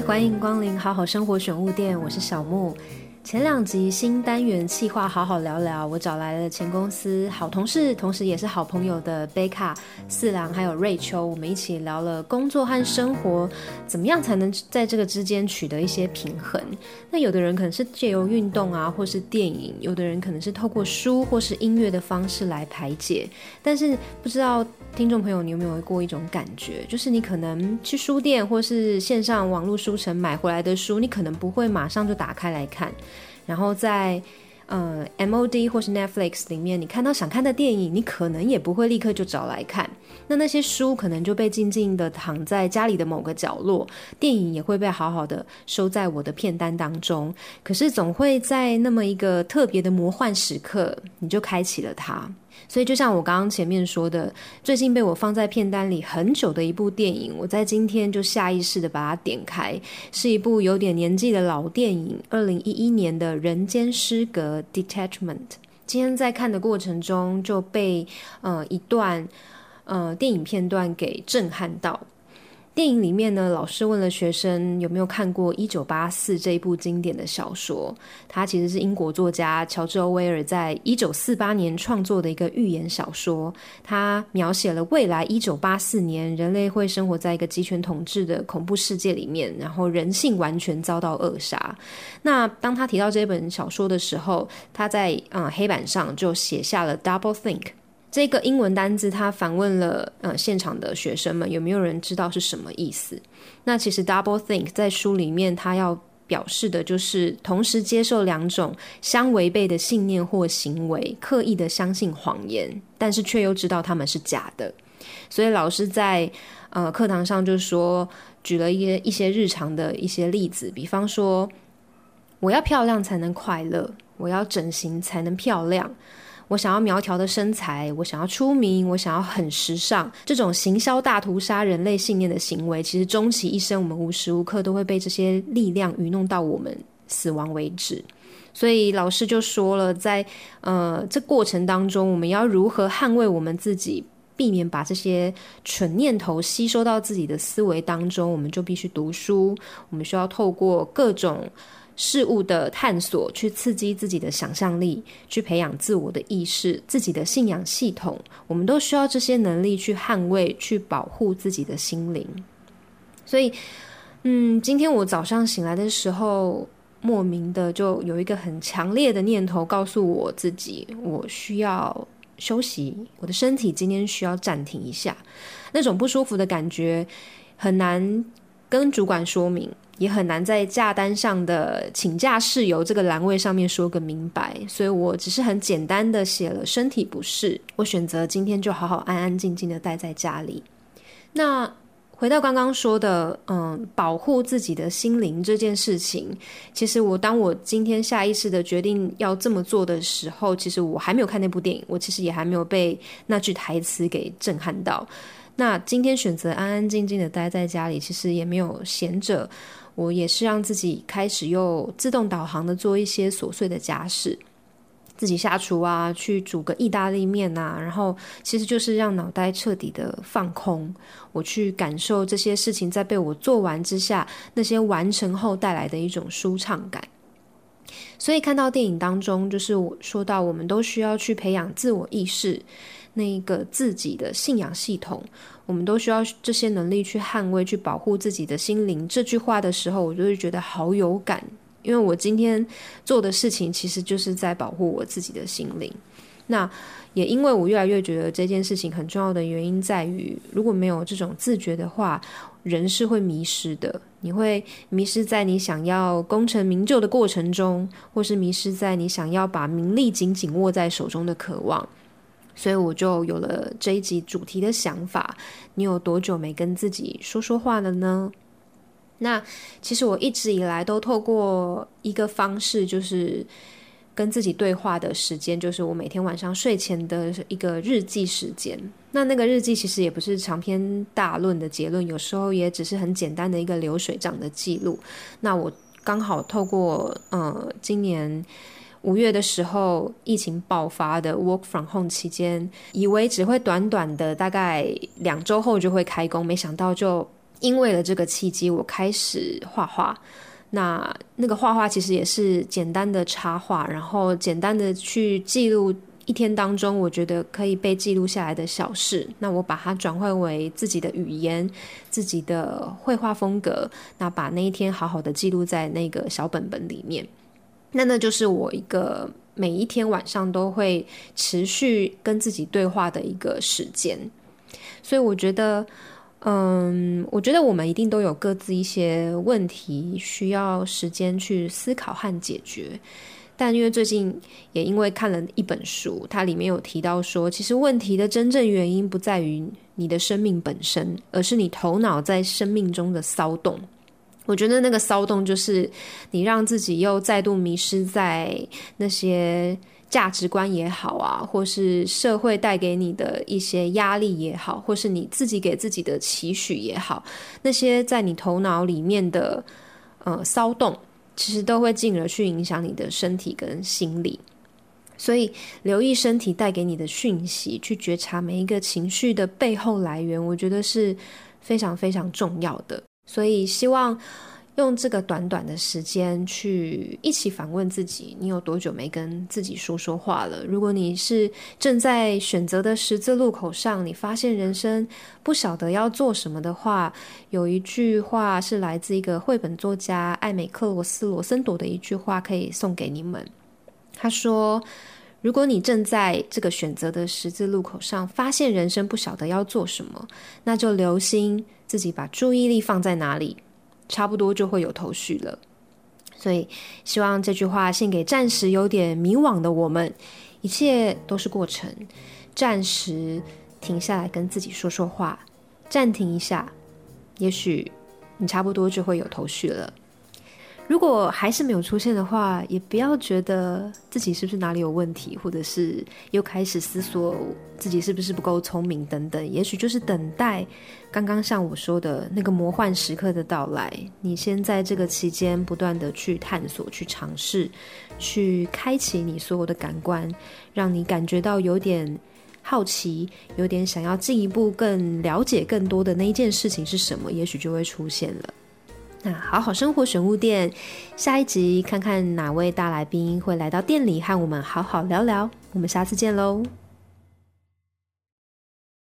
欢迎光临好好生活选物店，我是小木。前两集新单元企划好好聊聊，我找来了前公司好同事，同时也是好朋友的贝卡、四郎还有瑞秋，我们一起聊了工作和生活怎么样才能在这个之间取得一些平衡。那有的人可能是借由运动啊，或是电影；有的人可能是透过书或是音乐的方式来排解。但是不知道听众朋友，你有没有过一种感觉，就是你可能去书店或是线上网络书城买回来的书，你可能不会马上就打开来看。然后在呃 MOD 或是 Netflix 里面，你看到想看的电影，你可能也不会立刻就找来看。那那些书可能就被静静的躺在家里的某个角落，电影也会被好好的收在我的片单当中。可是总会在那么一个特别的魔幻时刻，你就开启了它。所以，就像我刚刚前面说的，最近被我放在片单里很久的一部电影，我在今天就下意识的把它点开，是一部有点年纪的老电影，二零一一年的《人间失格》（Detachment）。今天在看的过程中，就被呃一段呃电影片段给震撼到。电影里面呢，老师问了学生有没有看过《一九八四》这一部经典的小说。它其实是英国作家乔治·欧威尔在一九四八年创作的一个寓言小说。它描写了未来一九八四年，人类会生活在一个集权统治的恐怖世界里面，然后人性完全遭到扼杀。那当他提到这本小说的时候，他在嗯黑板上就写下了 “double think”。这个英文单字，他反问了呃现场的学生们，有没有人知道是什么意思？那其实 double think 在书里面，他要表示的就是同时接受两种相违背的信念或行为，刻意的相信谎言，但是却又知道他们是假的。所以老师在呃课堂上就说，举了一些一些日常的一些例子，比方说，我要漂亮才能快乐，我要整形才能漂亮。我想要苗条的身材，我想要出名，我想要很时尚。这种行销大屠杀人类信念的行为，其实终其一生，我们无时无刻都会被这些力量愚弄到我们死亡为止。所以老师就说了，在呃这过程当中，我们要如何捍卫我们自己，避免把这些蠢念头吸收到自己的思维当中，我们就必须读书。我们需要透过各种。事物的探索，去刺激自己的想象力，去培养自我的意识、自己的信仰系统。我们都需要这些能力去捍卫、去保护自己的心灵。所以，嗯，今天我早上醒来的时候，莫名的就有一个很强烈的念头，告诉我自己，我需要休息，我的身体今天需要暂停一下。那种不舒服的感觉，很难跟主管说明。也很难在假单上的请假事由这个栏位上面说个明白，所以我只是很简单的写了身体不适，我选择今天就好好安安静静的待在家里。那回到刚刚说的，嗯，保护自己的心灵这件事情，其实我当我今天下意识的决定要这么做的时候，其实我还没有看那部电影，我其实也还没有被那句台词给震撼到。那今天选择安安静静的待在家里，其实也没有闲着。我也是让自己开始又自动导航的做一些琐碎的家事，自己下厨啊，去煮个意大利面啊，然后其实就是让脑袋彻底的放空，我去感受这些事情在被我做完之下，那些完成后带来的一种舒畅感。所以看到电影当中，就是我说到，我们都需要去培养自我意识。那个自己的信仰系统，我们都需要这些能力去捍卫、去保护自己的心灵。这句话的时候，我就会觉得好有感，因为我今天做的事情其实就是在保护我自己的心灵。那也因为我越来越觉得这件事情很重要的原因在于，如果没有这种自觉的话，人是会迷失的。你会迷失在你想要功成名就的过程中，或是迷失在你想要把名利紧紧握在手中的渴望。所以我就有了这一集主题的想法。你有多久没跟自己说说话了呢？那其实我一直以来都透过一个方式，就是跟自己对话的时间，就是我每天晚上睡前的一个日记时间。那那个日记其实也不是长篇大论的结论，有时候也只是很简单的一个流水账的记录。那我刚好透过呃今年。五月的时候，疫情爆发的 work from home 期间，以为只会短短的大概两周后就会开工，没想到就因为了这个契机，我开始画画。那那个画画其实也是简单的插画，然后简单的去记录一天当中我觉得可以被记录下来的小事。那我把它转换为自己的语言、自己的绘画风格，那把那一天好好的记录在那个小本本里面。那那就是我一个每一天晚上都会持续跟自己对话的一个时间。所以我觉得。嗯，我觉得我们一定都有各自一些问题需要时间去思考和解决。但因为最近也因为看了一本书，它里面有提到说，其实问题的真正原因不在于你的生命本身，而是你头脑在生命中的骚动。我觉得那个骚动就是你让自己又再度迷失在那些。价值观也好啊，或是社会带给你的一些压力也好，或是你自己给自己的期许也好，那些在你头脑里面的呃骚动，其实都会进而去影响你的身体跟心理。所以，留意身体带给你的讯息，去觉察每一个情绪的背后来源，我觉得是非常非常重要的。所以，希望。用这个短短的时间去一起反问自己：你有多久没跟自己说说话了？如果你是正在选择的十字路口上，你发现人生不晓得要做什么的话，有一句话是来自一个绘本作家艾美克罗斯罗森朵的一句话，可以送给你们。他说：“如果你正在这个选择的十字路口上，发现人生不晓得要做什么，那就留心自己把注意力放在哪里。”差不多就会有头绪了，所以希望这句话献给暂时有点迷惘的我们。一切都是过程，暂时停下来跟自己说说话，暂停一下，也许你差不多就会有头绪了。如果还是没有出现的话，也不要觉得自己是不是哪里有问题，或者是又开始思索自己是不是不够聪明等等。也许就是等待刚刚像我说的那个魔幻时刻的到来。你先在这个期间不断的去探索、去尝试、去开启你所有的感官，让你感觉到有点好奇、有点想要进一步更了解更多的那一件事情是什么，也许就会出现了。那好好生活选物店，下一集看看哪位大来宾会来到店里和我们好好聊聊。我们下次见喽。